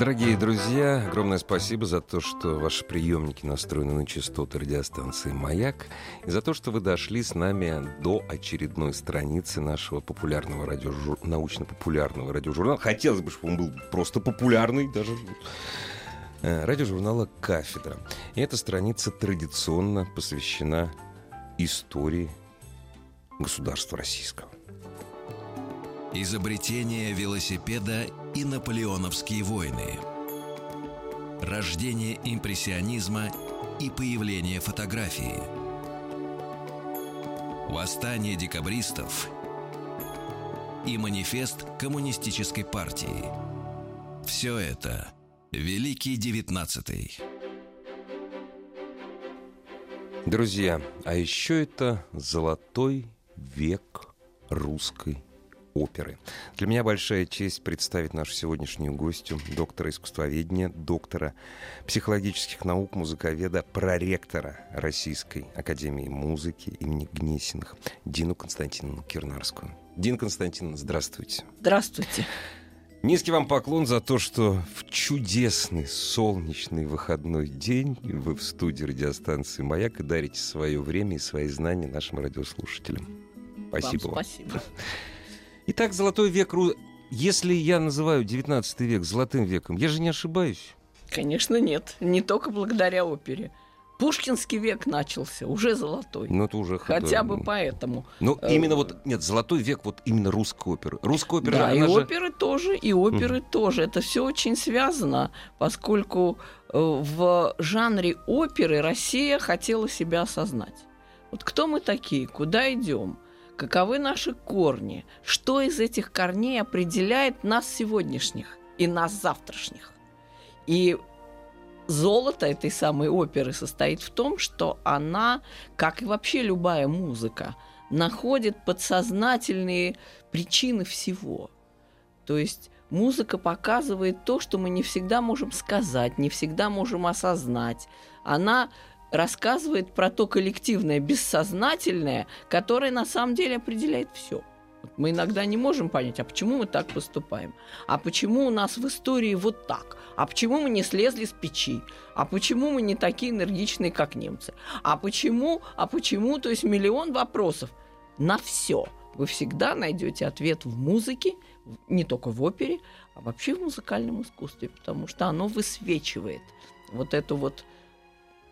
Дорогие друзья, огромное спасибо за то, что ваши приемники настроены на частоты радиостанции «Маяк», и за то, что вы дошли с нами до очередной страницы нашего популярного радиожур... научно-популярного радиожурнала. Хотелось бы, чтобы он был просто популярный даже. Э, радиожурнала «Кафедра». И эта страница традиционно посвящена истории государства российского. Изобретение велосипеда и наполеоновские войны. Рождение импрессионизма и появление фотографии. Восстание декабристов и манифест коммунистической партии. Все это Великий Девятнадцатый. Друзья, а еще это золотой век русской оперы. Для меня большая честь представить нашу сегодняшнюю гостью, доктора искусствоведения, доктора психологических наук, музыковеда, проректора Российской Академии музыки имени Гнесиных Дину Константиновну Кирнарскую. Дин Константиновна, здравствуйте. Здравствуйте. Низкий вам поклон за то, что в чудесный солнечный выходной день вы в студии радиостанции «Маяк» и дарите свое время и свои знания нашим радиослушателям. Спасибо вам. вам. Спасибо. Итак, золотой век... Если я называю 19 век золотым веком, я же не ошибаюсь. Конечно, нет. Не только благодаря опере. Пушкинский век начался, уже золотой. Ну, это уже Хотя бы поэтому. Ну, именно вот, нет, золотой век вот именно русской оперы. Русская опера, Да, и же... оперы тоже, и оперы Мгм. тоже. Это все очень связано, поскольку э, в жанре оперы Россия хотела себя осознать. Вот кто мы такие, куда идем, каковы наши корни, что из этих корней определяет нас сегодняшних и нас завтрашних. И золото этой самой оперы состоит в том, что она, как и вообще любая музыка, находит подсознательные причины всего. То есть музыка показывает то, что мы не всегда можем сказать, не всегда можем осознать. Она рассказывает про то коллективное, бессознательное, которое на самом деле определяет все. Мы иногда не можем понять, а почему мы так поступаем, а почему у нас в истории вот так, а почему мы не слезли с печи, а почему мы не такие энергичные, как немцы, а почему, а почему, то есть миллион вопросов. На все. Вы всегда найдете ответ в музыке, не только в опере, а вообще в музыкальном искусстве, потому что оно высвечивает вот эту вот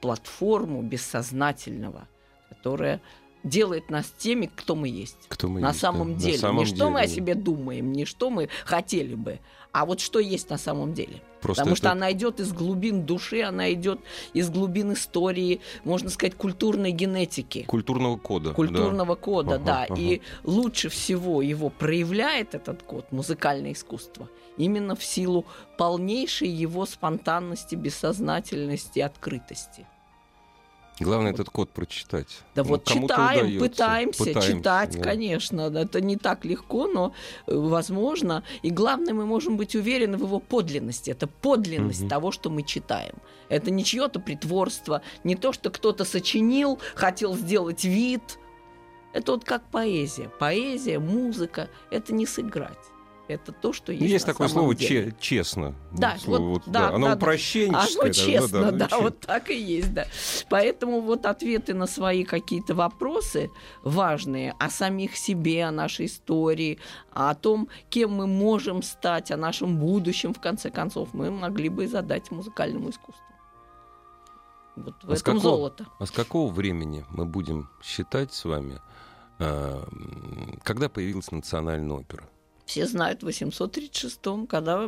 платформу бессознательного, которая делает нас теми, кто мы есть. Кто мы на есть, самом да. На деле. самом не что мы о деле. себе думаем, не что мы хотели бы, а вот что есть на самом деле. Просто Потому это- что она идет из глубин души, она идет из глубин истории, можно сказать, культурной генетики Культурного кода. да. культурного кода, Ага, да. ага. И лучше всего его проявляет этот код, музыкальное искусство, именно в силу полнейшей его спонтанности, бессознательности, открытости. Главное этот код прочитать. Да Ну, вот читаем, удаётся. пытаемся, Пытаемся, читать, да. конечно. Это не так легко, но э, возможно. И главное, мы можем быть уверены в его подлинности. Это подлинность Мгм. того, что мы читаем. Это не чье-то притворство, не то, что кто-то сочинил, хотел сделать вид. Это вот как поэзия. Поэзия, музыка – это не сыграть. Это то, что есть Есть такое слово деле. че- честно. Да, слово вот, вот, да, Оно да, да. упрощенческое. Оно честно, ну, да, че- вот так и есть, да. Поэтому вот ответы на свои какие-то вопросы важные о самих себе, о нашей истории, о том, кем мы можем стать, о нашем будущем, в конце концов, мы могли бы задать музыкальному искусству. Вот в А с этом какого- золото. А с какого времени мы будем считать с вами, м, когда появилась национальная опера? Все знают в 836-м, когда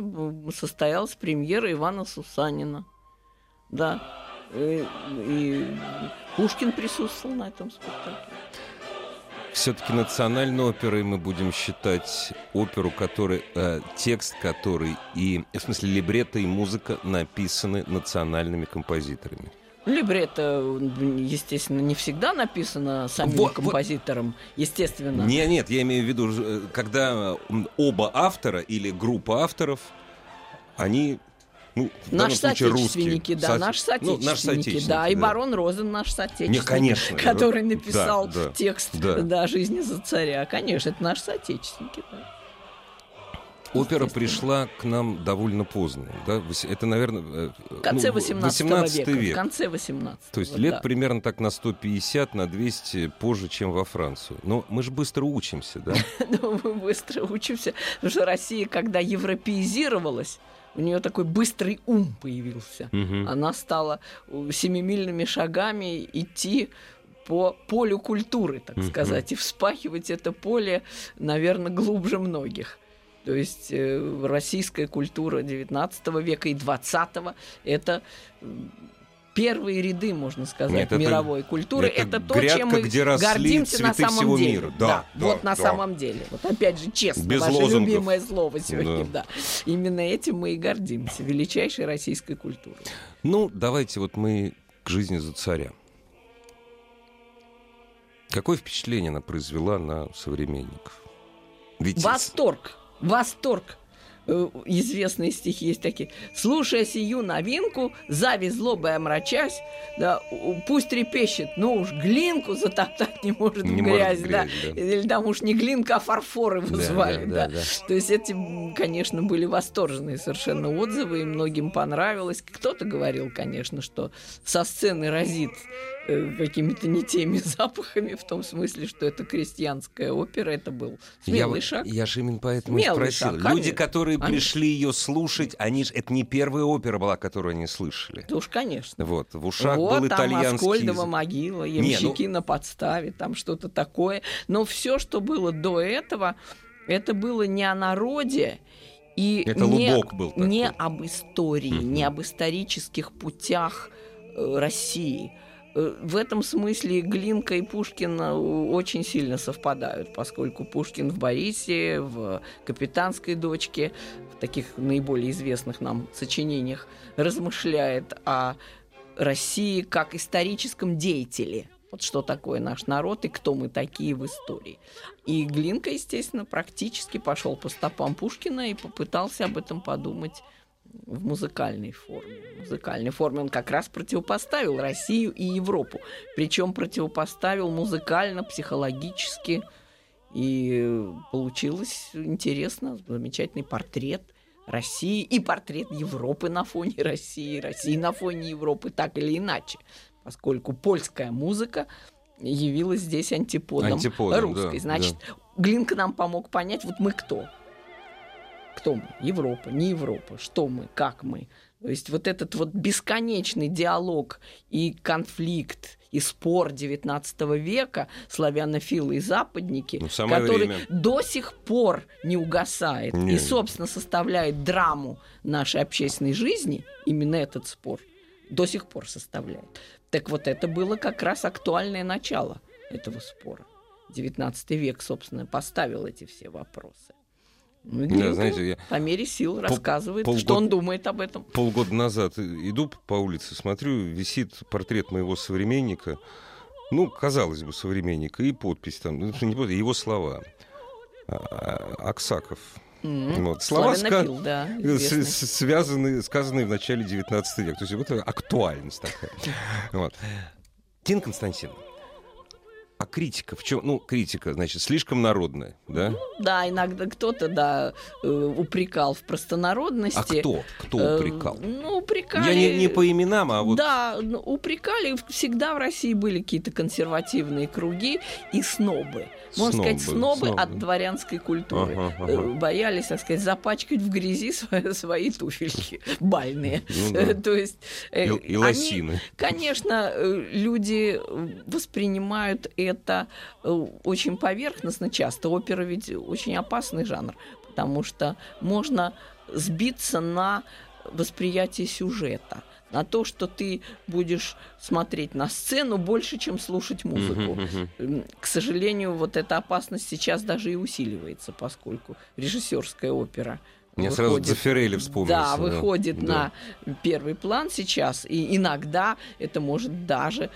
состоялась премьера Ивана Сусанина. Да. И, и Пушкин присутствовал на этом спектакле. Все-таки национальной оперой мы будем считать оперу, который, э, текст который и, в смысле, либретто и музыка написаны национальными композиторами. Либретто, естественно, не всегда написано самим Вот, вот. композитором, естественно. Не, нет, я имею в виду, э, когда оба автора или группа авторов, они, ну, в Наши случае соотечественники, да, Со- наши ну, соотечественники, наши соотечественники, да, и барон Розен наш соотечественник, Не, конечно, который да, написал да, текст да. да. жизни за царя. Конечно, это наши соотечественники. Да. Опера пришла к нам довольно поздно. Да? Это, наверное, э, В конце ну, 18 18 века. век. В конце 18 То есть лет примерно так на 150, на 200 позже, чем во Францию. Но мы же быстро учимся, да? Но мы быстро учимся, потому что Россия, когда европеизировалась, у нее такой быстрый ум появился. Она стала э, семимильными шагами идти по полю культуры, так сказать, и вспахивать это поле, наверное, глубже многих. То есть э, российская культура XIX века и XX это м, первые ряды, можно сказать, Нет, это- мировой культуры. это Это, то, грядка, чем мы где гордимся на самом всего деле. мира. Да, да, вот на да. самом деле. Вот опять же, честно, Без ваше лозунгов. любимое слово сегодня. Да. Да. Именно этим мы и гордимся. Величайшей российской культурой. Ну, давайте вот мы к жизни за царя. Какое впечатление она произвела на современников? Ведь Восторг, восторг. Э, Известные стихи есть такие. Слушая сию новинку, зависть злобой омрачась, да, пусть трепещет, но уж глинку затоптать не может Не в может грязь, да. грязь, да. Или там уж не глинка, а фарфор его Да, звали, да, да, да, да. То есть эти, конечно, были восторженные совершенно отзывы, и многим понравилось. Кто-то говорил, конечно, что со сцены разит какими-то не теми запахами, в том смысле, что это крестьянская опера, это был я, смелый вот- шаг. я же именно поэтому и Смелый спросил. шаг, Люди, конечно, которые конечно. пришли ее слушать, они ж это не первая опера была, которую они слышали. Да уж, конечно. Вот, в ушах вот был там итальянский Аскольдова могила, Не, ну- ямщики на подставе, там что-то такое. Но все, что было до этого, это было не о народе и Это не, лубок был такой. не об истории, Мгм. не об исторических путях э, России. Э, В этом смысле Глинка и Пушкин э, очень сильно совпадают, поскольку Пушкин в Борисе, в «Капитанской дочке», в таких наиболее известных нам сочинениях размышляет о России как историческом деятеле. Вот что такое наш народ и кто мы такие в истории. И Глинка, естественно, практически пошел по стопам Пушкина и попытался об этом подумать в музыкальной форме. В музыкальной форме он как раз противопоставил Россию и Европу. Причем противопоставил музыкально, психологически. И получилось интересно, замечательный портрет России и портрет Европы на фоне России, России на фоне Европы, так или иначе. Поскольку польская музыка явилась здесь антиподом, Антиподом, русской. да, Значит, Глинка нам помог понять, вот мы кто. Кто мы? Европа, не Европа. Что мы, как мы? То есть вот этот вот бесконечный диалог и конфликт, и спор XIX века, славянофилы и западники, Ну, который время. до сих пор не угасает Не. и, собственно, составляет драму нашей общественной жизни, именно этот спор, до сих пор составляет. Так вот, это было как раз актуальное начало этого спора. XIX век, собственно, поставил эти все вопросы. Ну, Да, знаете, я по мере сил рассказывает, полгода- что он думает об этом. полгода назад иду по улице, смотрю, висит портрет моего современника, ну, казалось бы, современника, и подпись там, ну, не подпись, его слова. А, Аксаков. М, Вот. Слова ска- да, с- известный. с- связанные, сказанные в начале 19 века. То есть вот это актуальность такая. Вот. Тина Константиновна, а критика в чем? Ну, критика, значит, слишком народная, да? Да, иногда кто-то, да, э, упрекал в простонародности. А кто? Кто Э, упрекал? Ну, упрекали... Я не, не по именам, а вот... Да, ну, упрекали. Всегда в России были какие-то консервативные круги и снобы. Можно Снобы, сказать, снобы, снобы. от дворянской культуры. Ага, ага. Э, Боялись, так сказать, запачкать в грязи свои, свои туфельки бальные. Ну да. Э, То есть... э, И, и они- лосины. Конечно, э, люди э, воспринимают это э, очень поверхностно часто. Опера ведь очень опасный жанр, потому что можно сбиться на восприятие сюжета, на то, что ты будешь смотреть на сцену больше, чем слушать музыку. К сожалению, вот эта опасность сейчас даже и усиливается, поскольку режиссерская опера Мне сразу выходит, Дзефирелли вспомнился. Да, выходит да. на первый план сейчас, и иногда это может даже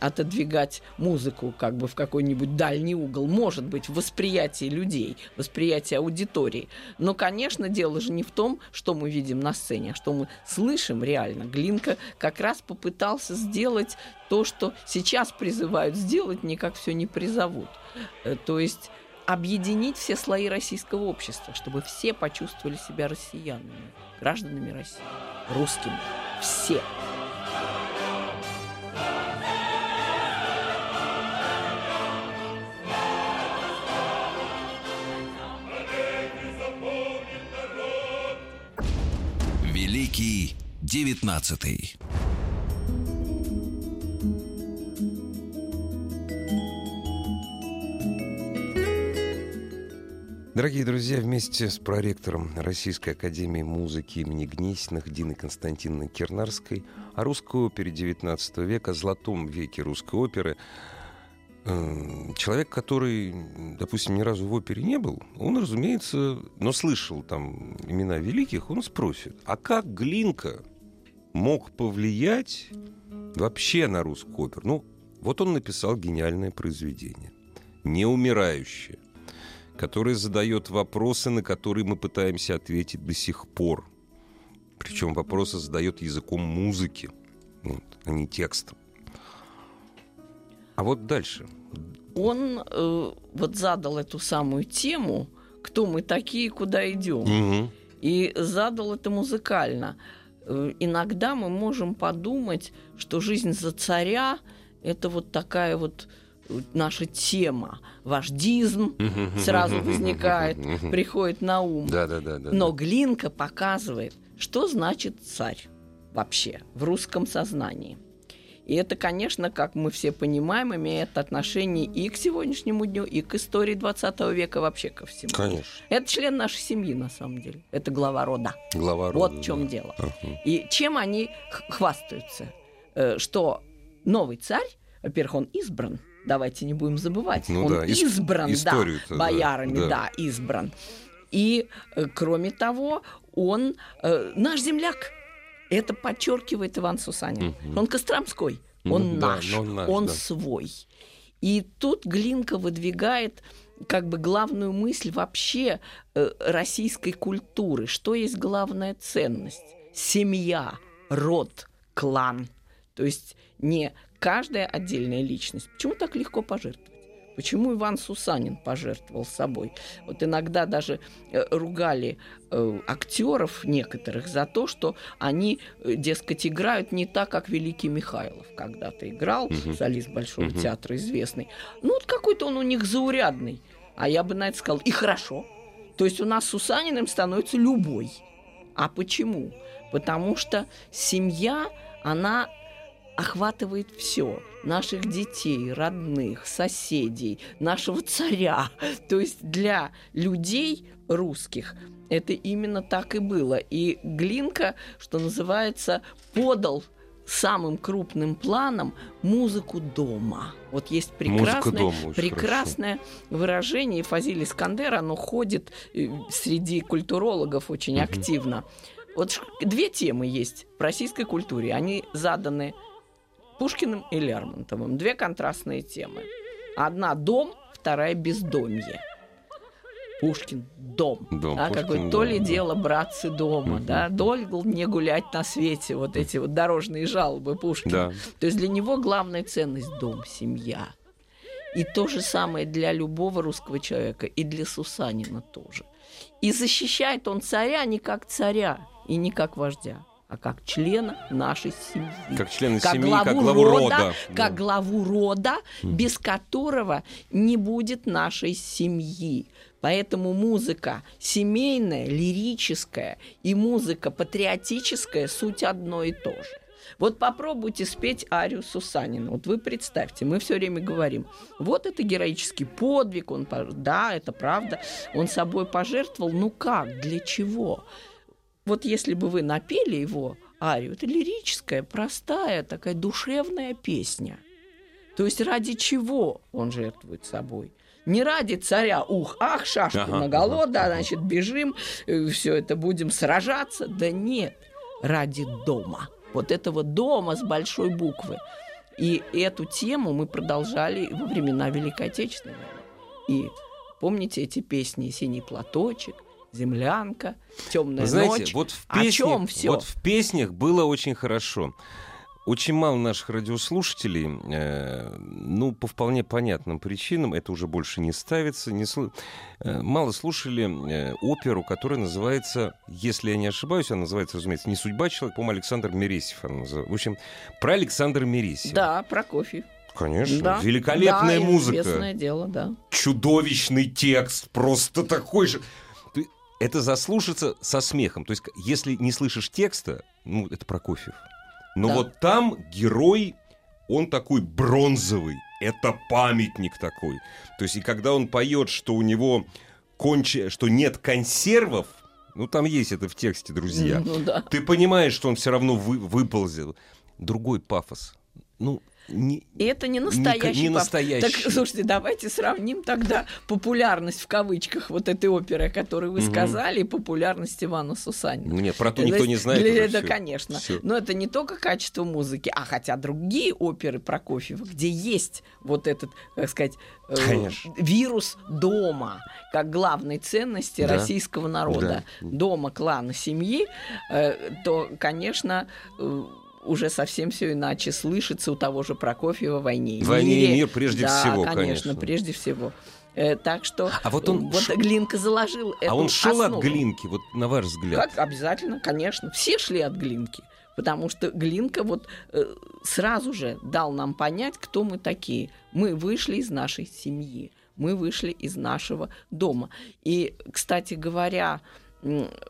отодвигать музыку как бы в какой-нибудь дальний угол, может быть, в восприятии людей, восприятии аудитории. Но, конечно, дело же не в том, что мы видим на сцене, а что мы слышим реально. Глинка как раз попытался сделать то, что сейчас призывают сделать, никак все не призовут. Э, то есть объединить все слои российского общества, чтобы все почувствовали себя россиянами, гражданами России, русскими. Все. Великий девятнадцатый. Дорогие друзья, вместе с проректором Российской Академии Музыки имени Гнесиных Диной Константиновной Кернарской о русской опере XIX века, золотом веке русской оперы, э, человек, который, допустим, ни разу в опере не был, он, разумеется, но слышал там имена великих, он спросит, а как Глинка мог повлиять вообще на русскую оперу? Ну, вот он написал гениальное произведение, неумирающее который задает вопросы, на которые мы пытаемся ответить до сих пор. Причем вопросы задает языком музыки, вот, а не текстом. А вот дальше. Он э, вот задал эту самую тему, кто мы такие, куда идем. Угу. И задал это музыкально. Э, иногда мы можем подумать, что жизнь за царя это вот такая вот наша тема, вождизм сразу возникает, приходит на ум. Да, да, да, да, Но Глинка показывает, что значит царь вообще в русском сознании. И это, конечно, как мы все понимаем, имеет отношение и к сегодняшнему дню, и к истории 20 века вообще ко всему. Конечно. Это член нашей семьи, на самом деле. Это глава рода. Глава рода. Вот в чем да. дело. Ага. И чем они хвастаются? Э, что новый царь, во-первых, он избран, давайте не будем забывать, ну, он да. избран, да, боярами, да. да, избран. И, э, кроме того, он э, наш земляк. Это подчеркивает Иван Сусанин. Угу. Он Костромской, он ну, наш, да, он, наш, он да. свой. И тут Глинка выдвигает как бы главную мысль вообще э, российской культуры. Что есть главная ценность? Семья, род, клан. То есть не каждая отдельная личность. Почему так легко пожертвовать? Почему Иван Сусанин пожертвовал собой? Вот иногда даже э, ругали э, актеров некоторых за то, что они, э, дескать, играют не так, как Великий Михайлов когда-то играл, Мгм. солист Большого Мгм. театра известный. Ну, вот какой-то он у них заурядный. А я бы на это сказал, и хорошо. То есть у нас Сусаниным становится любой. А почему? Потому что семья, она охватывает все. Наших детей, родных, соседей, нашего царя. То есть для людей русских это именно так и было. И Глинка, что называется, подал самым крупным планом музыку дома. Вот есть прекрасное, дома прекрасное выражение, и Фазиль Искандер, оно ходит э, среди культурологов очень Мгм. активно. Вот две темы есть в российской культуре. Они заданы Пушкиным и Лермонтовым. Две контрастные темы. Одна дом, вторая бездомье. Пушкин дом. Дом, да, Пушкин какое дом, то ли да. дело братцы дома, Мгм. да, долго не гулять на свете, вот эти вот дорожные жалобы Пушкина. Да. То есть для него главная ценность дом, семья. И то же самое для любого русского человека, и для Сусанина тоже. И защищает он царя не как царя и не как вождя, а как члена нашей семьи. Как член Как семьи, главу как главу рода, рода. как Да. главу рода, без которого не будет нашей семьи. Поэтому музыка семейная, лирическая и музыка патриотическая суть одно и то же. Вот попробуйте спеть арию Сусанина. Вот вы представьте, мы все время говорим, вот это героический подвиг, он, да, это правда, он собой пожертвовал, ну как, для чего? Вот если бы вы напели его арию, это лирическая, простая, такая душевная песня. То есть ради чего он жертвует собой? Не ради царя, ух, ах, шашки Ага, наголо, ага, да, значит, бежим, все это будем сражаться. Да нет, ради дома. Вот этого дома с большой буквы. И эту тему мы продолжали во времена Великой Отечественной войны. И помните эти песни «Синий платочек», «Землянка», «Темная знаете, ночь». вот в О песнях, чем все? вот в песнях было очень хорошо. Очень мало наших радиослушателей, э, ну, по вполне понятным причинам, это уже больше не ставится, не слы- э, мало слушали э, оперу, которая называется, если я не ошибаюсь, она называется, разумеется, «Не судьба человека», по-моему, Александр Мересьев она называется. В общем, про Александра Мересьева. Да, Прокофьев. Конечно, Да. великолепная да, музыка известное дело, да. чудовищный текст, просто такой же. Это заслушаться со смехом. То есть, если не слышишь текста, ну, это Прокофьев. Но Да. вот там герой, он такой бронзовый. Это памятник такой. То есть, и когда он поет, что у него конче, что нет консервов, ну, там есть это в тексте, друзья. Ну да. Ты понимаешь, что он все равно вы, выползет. Другой пафос. Ну, не, И это не не, настоящий не пап. настоящий. Так, слушайте, давайте сравним тогда популярность в кавычках вот этой оперы, которую вы Мгм. сказали, и популярность Ивана Сусанина. Нет, про то То никто есть не знает. для- да, всё. конечно. Всё. Но это не только качество музыки, а хотя другие оперы Прокофьева, где есть вот этот, как сказать, э, Конечно. вирус дома, как главной ценности Да. российского народа, Да. дома, клана, семьи, э, то, конечно, э, уже совсем все иначе слышится у того же Прокофьева «Войне и «Войне и мире». мир» прежде Да, всего, конечно, конечно. прежде всего. Э, так что А вот он вот ш- Глинка заложил А он шел основу. от Глинки, вот на ваш взгляд. Как обязательно, конечно. Все шли от Глинки. Потому что Глинка вот э, сразу же дал нам понять, кто мы такие. Мы вышли из нашей семьи, мы вышли из нашего дома. И, кстати говоря,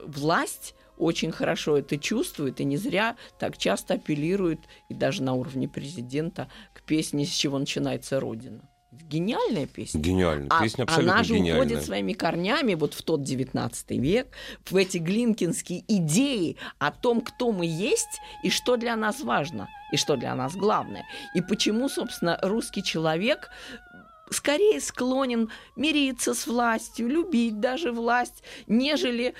власть очень хорошо это чувствует и не зря так часто апеллирует, и даже на уровне президента, к песне «С чего начинается Родина». Гениальная песня. Гениально. А Песня абсолютно она же гениальная. уходит своими корнями вот в тот 19 век, в эти глинкинские идеи о том, кто мы есть и что для нас важно, и что для нас главное. И почему, собственно, русский человек скорее склонен мириться с властью, любить даже власть, нежели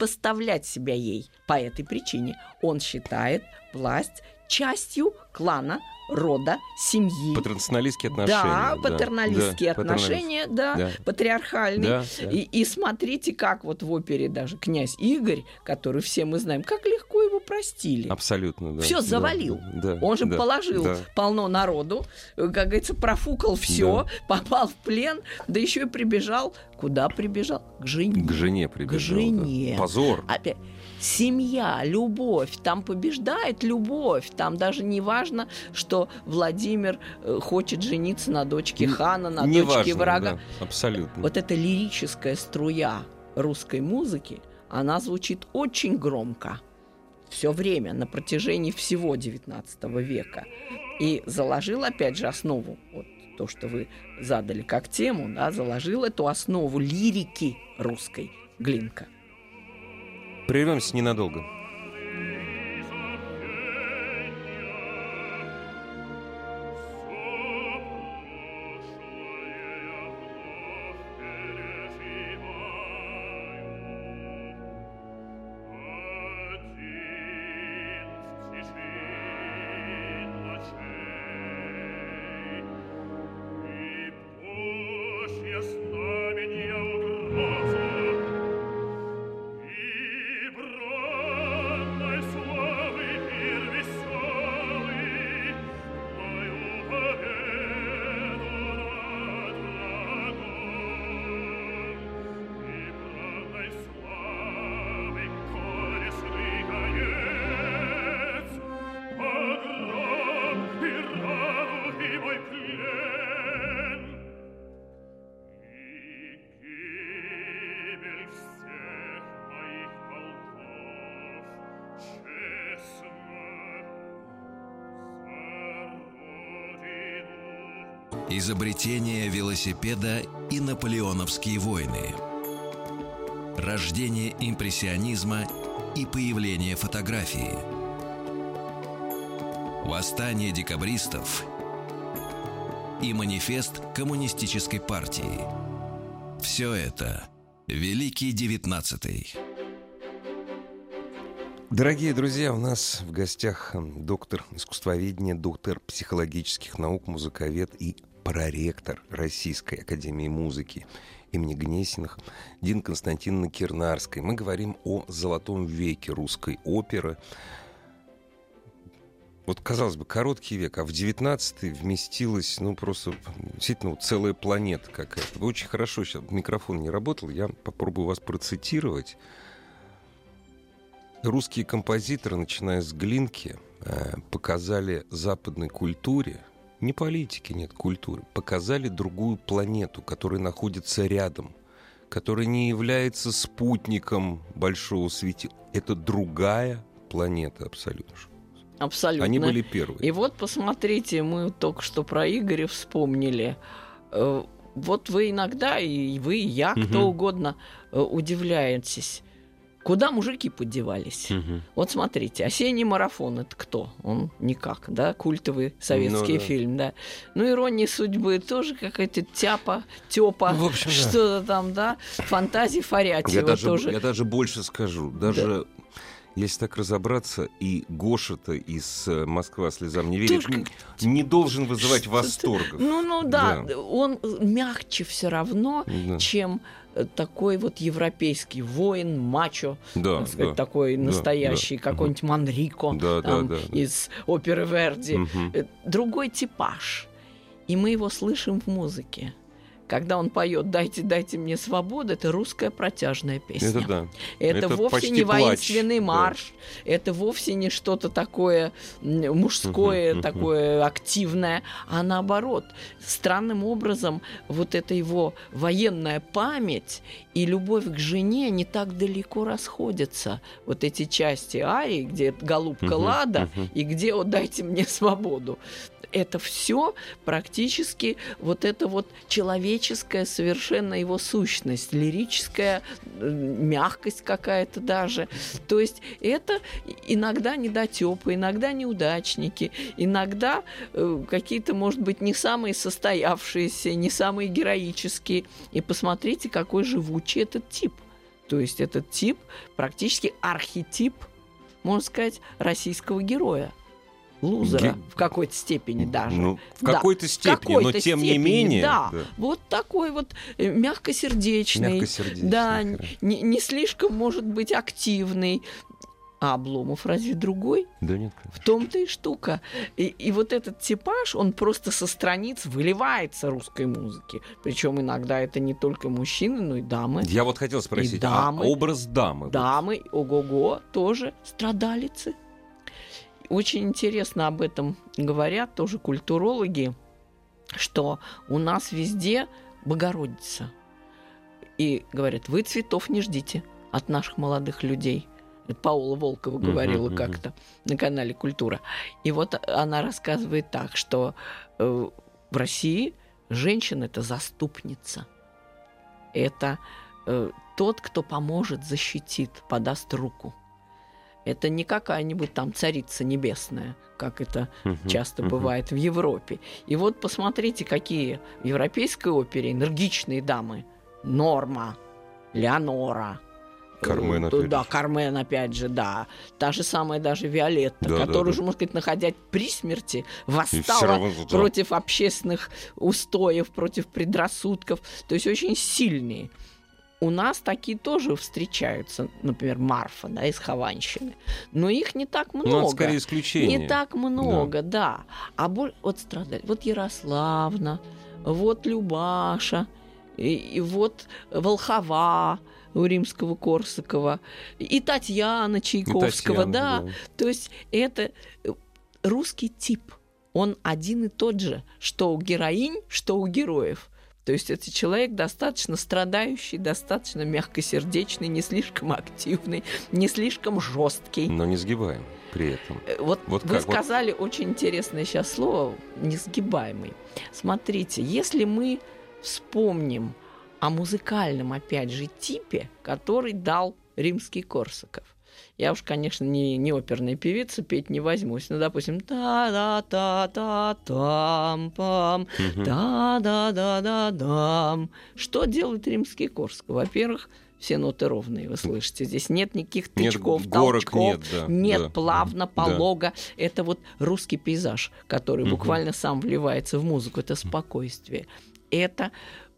противопоставлять себя ей. По этой причине он считает власть частью клана, рода, семьи. Паттернационалистские отношения. Да, патерналистские да, отношения, да, Да. патриархальные. Да, да. И, и смотрите, как вот в опере даже князь Игорь, который все мы знаем, как легко его простили. Абсолютно, да. Все Да, завалил. да, Он же да, положил да. полно народу, э, как говорится, профукал все, попал в плен, да еще и прибежал. Куда прибежал? К жене. К жене прибежал. да. жене. Позор. Опять. Семья, любовь, там побеждает любовь. Там даже не важно, что Владимир э, хочет жениться на дочке хана, на Не дочке важно, врага. да, абсолютно. Вот эта лирическая струя русской музыки, она звучит очень громко все время, на протяжении всего XIX века. И заложил, опять же, основу, вот то, что вы задали как тему, да, заложил эту основу лирики русской Глинка. Прервемся ненадолго. Изобретение велосипеда и наполеоновские войны. Рождение импрессионизма и появление фотографии. Восстание декабристов и манифест коммунистической партии. Все это Великий Девятнадцатый. Дорогие друзья, у нас в гостях доктор искусствоведения, доктор психологических наук, музыковед и проректор Российской Академии Музыки имени Гнесиных Дин Константиновна Кирнарской. Мы говорим о золотом веке русской оперы. Вот, казалось бы, короткий век, а в 19 вместилась, ну, просто действительно вот целая планета какая-то. Вы очень хорошо, сейчас микрофон не работал, я попробую вас процитировать. Русские композиторы, начиная с Глинки, э, показали западной культуре, не политике, нет, культуры, показали другую планету, которая находится рядом, которая не является спутником большого светила. Это другая планета абсолютно. Абсолютно. Они были первые. И вот посмотрите, мы только что про Игоря вспомнили. Э, вот вы иногда, и вы, и я, кто угодно, э, удивляетесь Куда мужики подевались? Мгм. Вот смотрите, осенний марафон это кто? Он никак, да, культовый советский Ну да. фильм, да. Ну, ирония судьбы тоже какая-то тяпа, тёпа, Ну, общем, да. что-то там, да. Фантазии Я Фарятьева даже, тоже. я даже больше скажу. Даже если так разобраться, и Гоша-то из э, «Москва слезам не верит» н- не должен вызывать восторга. Ну, ну да, Да. он мягче все равно, Да. чем э, такой вот европейский воин, мачо, Да, так сказать, да. такой да, настоящий, да. какой-нибудь Манрико Да, там, да, да. из оперы Верди. Э, Другой типаж. И мы его слышим в музыке. Когда он поет «Дайте, дайте мне свободу», это русская протяжная песня. Это да. Это, Это вовсе не плач, воинственный да. марш, это вовсе не что-то такое мужское, мгм. такое активное, а наоборот. Странным образом вот эта его военная память и любовь к жене не так далеко расходятся. Вот эти части арии, где голубка Мгм, Лада мгм. и где «О, дайте мне свободу». Это все практически вот это вот человеческая совершенно его сущность, лирическая мягкость какая-то даже. То есть это иногда недотепы, иногда неудачники, иногда э, какие-то, может быть, не самые состоявшиеся, не самые героические. И посмотрите, какой живучий этот тип. То есть этот тип практически архетип, можно сказать, российского героя. Лузера Ге- в какой-то степени даже. Ну, в Да, какой-то степени, но какой-то тем не степени, менее. Да, вот такой вот э, мягкосердечный, Мягкосердечный, да, не, не слишком, может быть, активный. А Обломов разве другой? Да нет, В том-то и штука. И, и вот этот типаж, он просто со страниц выливается русской музыки. Причем иногда это не только мужчины, но и дамы. Я вот хотел спросить, а дамы. образ дамы? вот, Дамы, ого-го, тоже страдалицы. Очень интересно об этом говорят тоже культурологи, что у нас везде Богородица. И говорят, вы цветов не ждите от наших молодых людей. Это Паула Волкова говорила мгм. как-то на канале «Культура». И вот она рассказывает так, что э, в России женщина – это заступница. Это э, тот, кто поможет, защитит, подаст руку. Это не какая-нибудь там царица небесная, как это мгм, часто мгм. бывает в Европе. И вот посмотрите, какие в европейской опере энергичные дамы. Норма, Леонора. Кармен, э, опять Да, же. Кармен, опять же, да. Та же самая даже Виолетта, Да, да, которая да. уже, можно сказать, находясь при смерти, восстала равно, да. против общественных устоев, против предрассудков. То есть очень сильные. У нас такие тоже встречаются, например, Марфа, да, из Хованщины. Но их не так много. Ну, это скорее исключение. Не так много, да. А боль... вот страдали. Вот Ярославна, вот Любаша, и, и вот Волхова у римского Корсакова, и Татьяна И Чайковского, Татьяна, да. То есть это э, русский тип. Он один и тот же, что у героинь, что у героев. То есть это человек достаточно страдающий, достаточно мягкосердечный, не слишком активный, не слишком жесткий. Но не сгибаем при этом. Э, Вот, Вот вы как? Вот- сказали очень интересное сейчас слово несгибаемый. Смотрите, если мы вспомним о музыкальном, опять же, типе, который дал римский Корсаков. Я уж, конечно, не, не оперная певица, петь не возьмусь. Ну, допустим, та-да-та-та-там-пам, Мгм. да-да-да-да-дам. Что делает римский Корско? Во-первых, все ноты ровные, вы слышите. Здесь нет никаких Нет тычков, горок, толчков. нет, да, Нет, да. плавно, Да. полого. Это вот русский пейзаж, который Мгм. буквально сам вливается в музыку. Это спокойствие. Это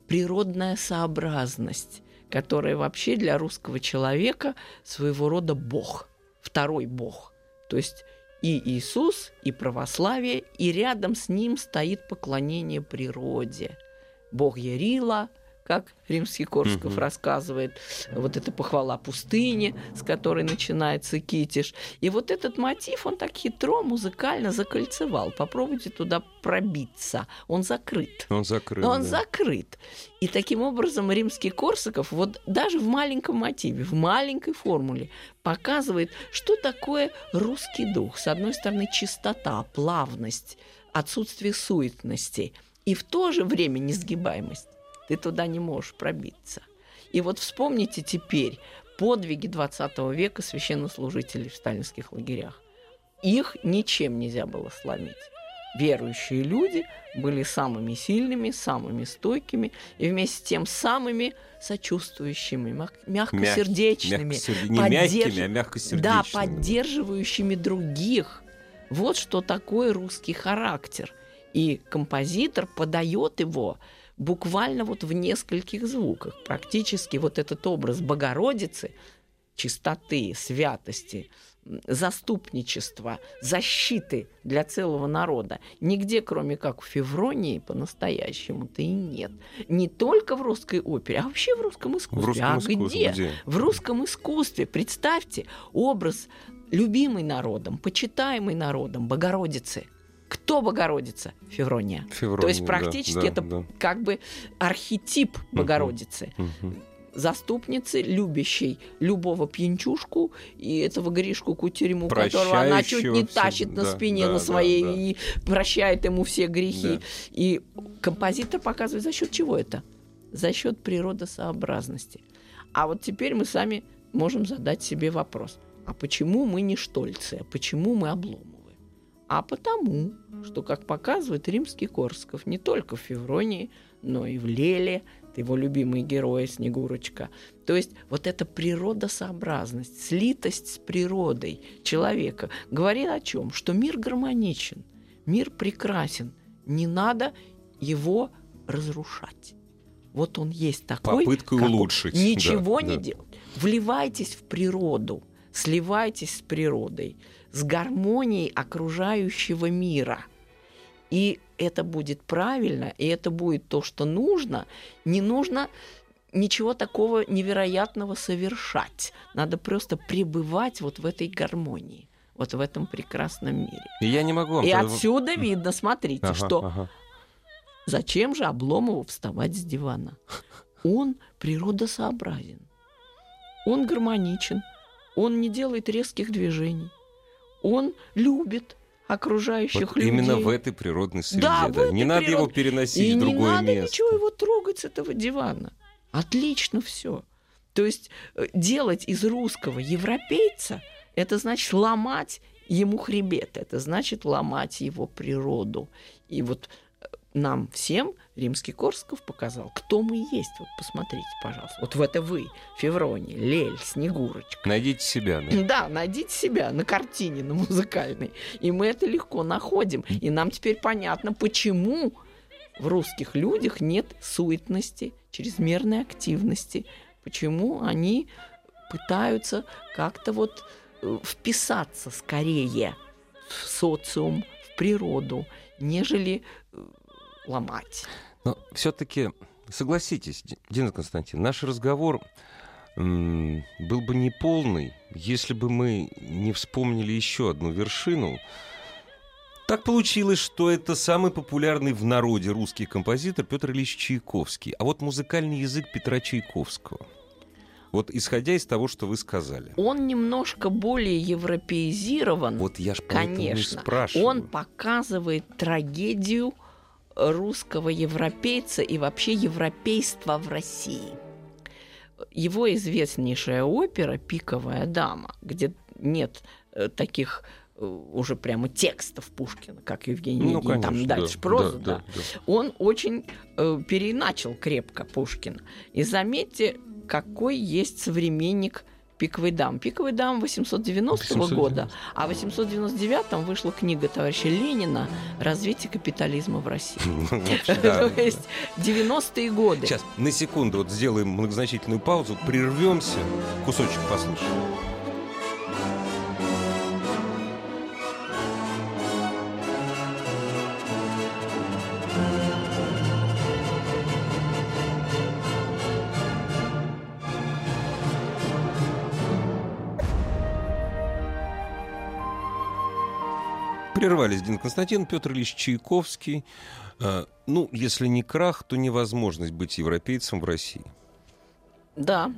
природная сообразность, которая вообще для русского человека своего рода бог, второй бог. То есть и Иисус, и православие, и рядом с ним стоит поклонение природе. Бог Ярила, как римский Корсков Мгм. рассказывает, вот эта похвала пустыни, с которой начинается китиш. И вот этот мотив, он так хитро, музыкально закольцевал. Попробуйте туда пробиться. Он закрыт. Он закрыт. Но он да. закрыт. И таким образом римский Корсаков вот даже в маленьком мотиве, в маленькой формуле показывает, что такое русский дух. С одной стороны, чистота, плавность, отсутствие суетности и в то же время несгибаемость. Ты туда не можешь пробиться. И вот вспомните теперь подвиги 20 века священнослужителей в сталинских лагерях. Их ничем нельзя было сломить верующие люди были самыми сильными, самыми стойкими и вместе с тем самыми сочувствующими, мягкосердечными, Мягкосерде- Не поддерж- мягкими, а мягкосердечными. да, поддерживающими других. Вот что такое русский характер. И композитор подает его буквально вот в нескольких звуках. Практически вот этот образ Богородицы, чистоты, святости, заступничества, защиты для целого народа. Нигде, кроме как в Февронии, по-настоящему-то и нет. Не только в русской опере, а вообще в русском искусстве. В русском а искусстве где? где? В русском искусстве, представьте, образ любимый народом, почитаемый народом Богородицы. Кто Богородица? Феврония. Феврония, То есть да, практически да, это да. как бы архетип Богородицы. Мгм. Заступницы, любящей любого пьянчушку и этого Гришку Кутерьму, которого она чуть не все, тащит на да, спине да, на да, своей да. и прощает ему все грехи. Да. И композитор показывает, за счет чего это? За счет природосообразности. А вот теперь мы сами можем задать себе вопрос. А почему мы не Штольцы? А почему мы Обломовы? А потому, что, как показывает римский Корсков, не только в Февронии, но и в Леле, его любимый герой Снегурочка. То есть вот эта природосообразность, слитость с природой человека говорит о чем? Что мир гармоничен, мир прекрасен, не надо его разрушать. Вот он есть такой. Попыткой какой. улучшить, Ничего да, не да. делать. Вливайтесь в природу, сливайтесь с природой, с гармонией окружающего мира. И это будет правильно, и это будет то, что нужно. Не нужно ничего такого невероятного совершать. Надо просто пребывать вот в этой гармонии, вот в этом прекрасном мире. И я не могу вам... И отсюда видно, смотрите, Ага, что ага. Зачем же Обломову вставать с дивана? Он природосообразен. Он гармоничен. Он не делает резких движений. Он любит окружающих Вот людей. именно в этой природной среде. Да, Да, Не надо его природ- переносить И в не другое надо место. ничего его трогать с этого дивана. Отлично все. То есть э, делать из русского европейца, это значит ломать ему хребет, это значит ломать его природу. И вот э, нам всем римский Корсков показал, кто мы есть. Вот посмотрите, пожалуйста. Вот в это вы, Феврония, Лель, Снегурочка. Найдите себя. да. Да, найдите себя на картине, на музыкальной. И мы это легко находим. И нам теперь понятно, почему в русских людях нет суетности, чрезмерной активности. Почему они пытаются как-то вот э, вписаться скорее в социум, в природу, нежели ломать. Но все-таки согласитесь, Ди- Дина Константин, наш разговор был бы неполный, если бы мы не вспомнили еще одну вершину. Так получилось, что это самый популярный в народе русский композитор Петр Ильич Чайковский. А вот музыкальный язык Петра Чайковского. Вот исходя из того, что вы сказали. Он немножко более европеизирован. Вот я ж Конечно. спрашиваю. Он показывает трагедию русского европейца и вообще европейства в России. его известнейшая опера «Пиковая дама», где нет э, таких э, уже прямо текстов Пушкина, как Евгений Ну, Онегин, там конечно, дальше да, проза, да, да, да. он очень э, переначал крепко Пушкина. И заметьте, какой есть современник «Пиковой дам». «Пиковой дам» 890 года, а в 899 вышла книга товарища Ленина «Развитие капитализма в России». Ну. То есть 90-е годы. Сейчас, на секунду, вот сделаем многозначительную паузу, прервемся, кусочек послушаем. Прервались Дин Константин, Петр Ильич Чайковский. Э, Ну, если не крах, то невозможность быть европейцем в России. Да.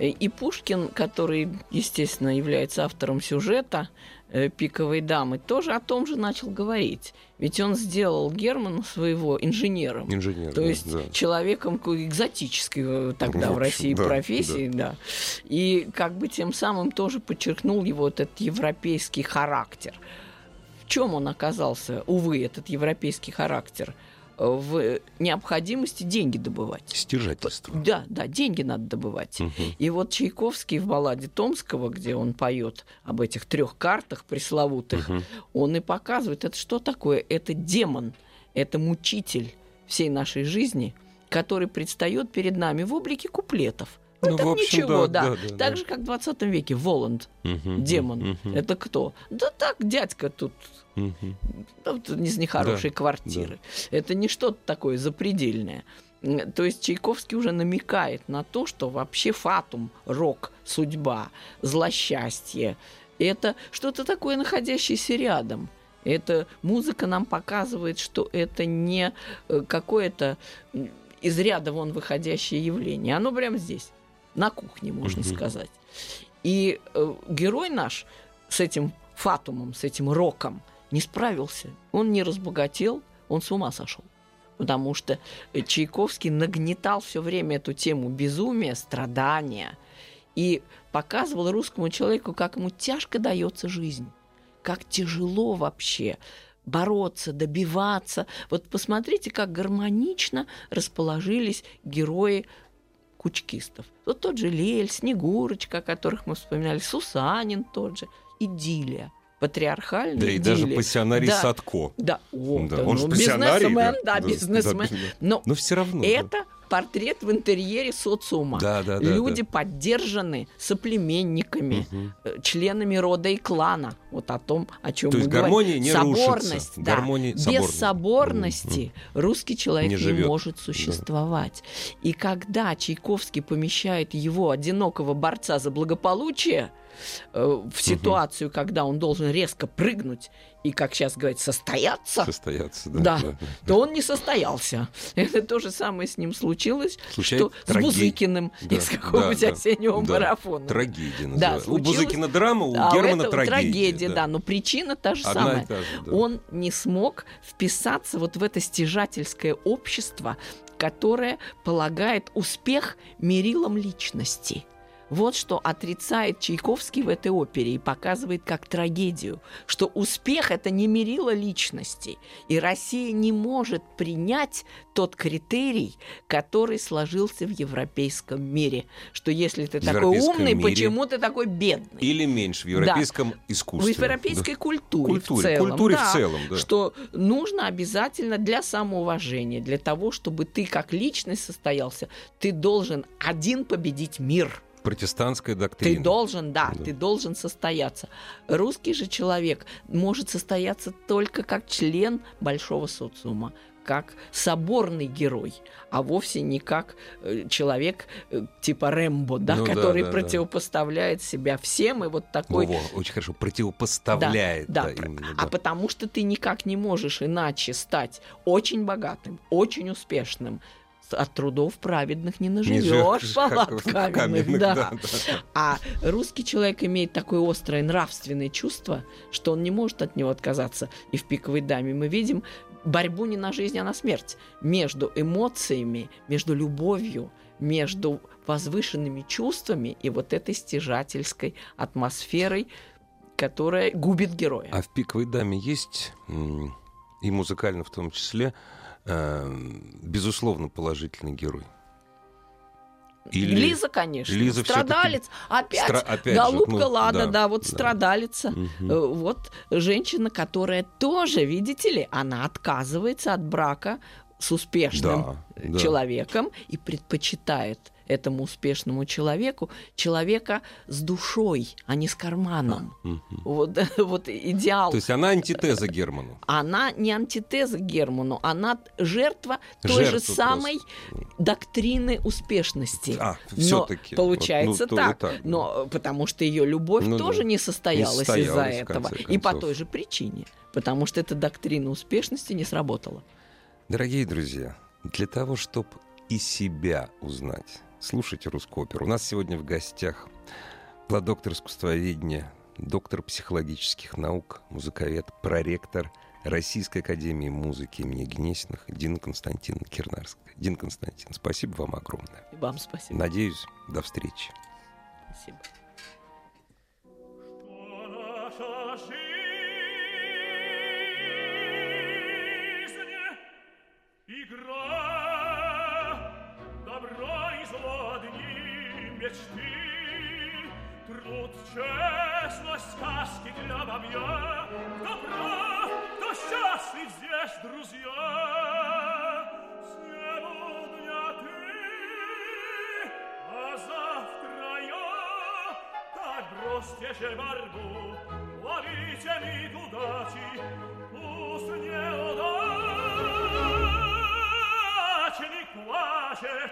Э, И Пушкин, который, естественно, является автором сюжета э, «Пиковой дамы», тоже о том же начал говорить. Ведь он сделал Германа своего инженером. Инженер. То да, есть да. человеком экзотической тогда В в, России да, профессии, да. И как бы тем самым тоже подчеркнул его вот этот европейский характер. В чем он оказался, увы, этот европейский характер? Э, В необходимости деньги добывать. Стяжательство. Да, да, деньги надо добывать. Мгм. И вот Чайковский в балладе Томского, где он поет об этих трех картах пресловутых, Мгм. он и показывает, это что такое? Это демон, это мучитель всей нашей жизни, который предстает перед нами в облике куплетов. Ну, это в общем, ничего, да, да. да, да, так да. же, как в 20 веке, Воланд, Мгм, демон. мгм, Это кто? Да так, дядька тут мгм. ну, из нехорошей Да, квартиры. Это не что-то такое запредельное. То есть Чайковский уже намекает на то, что вообще фатум, рок, судьба, злосчастье – это что-то такое, находящееся рядом. Это музыка нам показывает, что это не э, какое-то из ряда вон выходящее явление. Оно прямо здесь, на кухне, можно Мгм. сказать. И э, герой наш с этим фатумом, с этим роком не справился. Он не разбогател, он с ума сошел. Потому что э, Чайковский нагнетал все время эту тему безумия, страдания и показывал русскому человеку, как ему тяжко дается жизнь, как тяжело вообще бороться, добиваться. Вот посмотрите, как гармонично расположились герои кучкистов. Вот тот же Лель, Снегурочка, о которых мы вспоминали, Сусанин тот же, идиллия, патриархальная Да и идиллия. даже пассионарий Да. Садко. Да, о, Да, да, он ну, же пассионарий, бизнесмен, да, да, да, бизнесмен. да, Но Но все равно. да. Портрет в интерьере социума. Да, да, да, Люди да. поддержаны соплеменниками, э, членами рода и клана. Вот о том, о чем То мы есть говорим. гармония не рушится. Соборность, да. Гармония- Без соборность. соборности русский человек Не не, может существовать. И когда Чайковский помещает его одинокого борца за благополучие э, в ситуацию, когда он должен резко прыгнуть и, как сейчас говорят, состояться, Состояться, да. да, то он не состоялся. Это то же самое с ним случилось, Случается что с трагедия. Бузыкиным Да, из какого-нибудь да, да, осеннего да. марафона. Трагедия Да, у Бузыкина драма, у А Германа этого трагедия. да. но причина та же Одна самая. та же, да. Он не смог вписаться вот в это стяжательское общество, которое полагает успех мерилом личности. Вот что отрицает Чайковский в этой опере и показывает как трагедию, что успех это не мерило личности, и Россия не может принять тот критерий, который сложился в европейском мире, что если ты В такой умный, мире почему ты такой бедный? Или меньше в европейском искусстве. в европейской культуре, Культуре, в целом, культуре в да, целом, да. что нужно обязательно для самоуважения, для того, чтобы ты как личность состоялся, ты должен один победить мир. Протестантская Ты доктрина. должен, да, Да. ты должен состояться. Русский же человек может состояться только как член большого социума, как соборный герой, а вовсе не как э, человек э, типа Рэмбо, да, Ну да, который да, да. противопоставляет себя всем и вот такой Во-во, очень хорошо. Противопоставляет. да, да, про- именно, а да. потому что ты никак не можешь иначе стать очень богатым, очень успешным. От трудов праведных не наживешь живешь, палат каменных, каменных, да. да, да. А русский человек имеет такое острое нравственное чувство, что он не может от него отказаться. И в «Пиковой даме» мы видим борьбу не на жизнь, а на смерть между эмоциями, между любовью, между возвышенными чувствами и вот этой стяжательской атмосферой, которая губит героя. А в «Пиковой даме» есть, и музыкально в том числе, безусловно, положительный герой? Или... Лиза, конечно. Лиза страдалец. Опять, Стра... Опять голубка же, ну, Лада, да, да вот да. страдалица. Угу. Вот женщина, которая тоже, видите ли, она отказывается от брака с успешным да, человеком да. и предпочитает этому успешному человеку человека с душой, а не с карманом. Угу. Вот, вот идеал. То есть она антитеза Герману. Она не антитеза Герману, она жертва той же самой просто. доктрины успешности. А, Но получается вот, ну, так, так. Но потому что ее любовь ну, тоже да. не состоялась, не состоялась из-за этого. И по той же причине. Потому что эта доктрина успешности не сработала. Дорогие друзья, для того, чтобы и себя узнать, слушайте русскую оперу. У нас сегодня в гостях доктор искусствоведения, доктор психологических наук, музыковед, проректор Российской академии музыки имени Гнесиных Дина Константиновна Кирнарская. Дина Константиновна, спасибо вам огромное. И вам спасибо. Надеюсь, до встречи. Спасибо. мечты Труд, честность, сказки для бабья Кто прав, кто счастлив здесь, друзья Сегодня ты, а завтра я Так бросьте же борьбу, ловите миг удачи Пусть не удачник плачет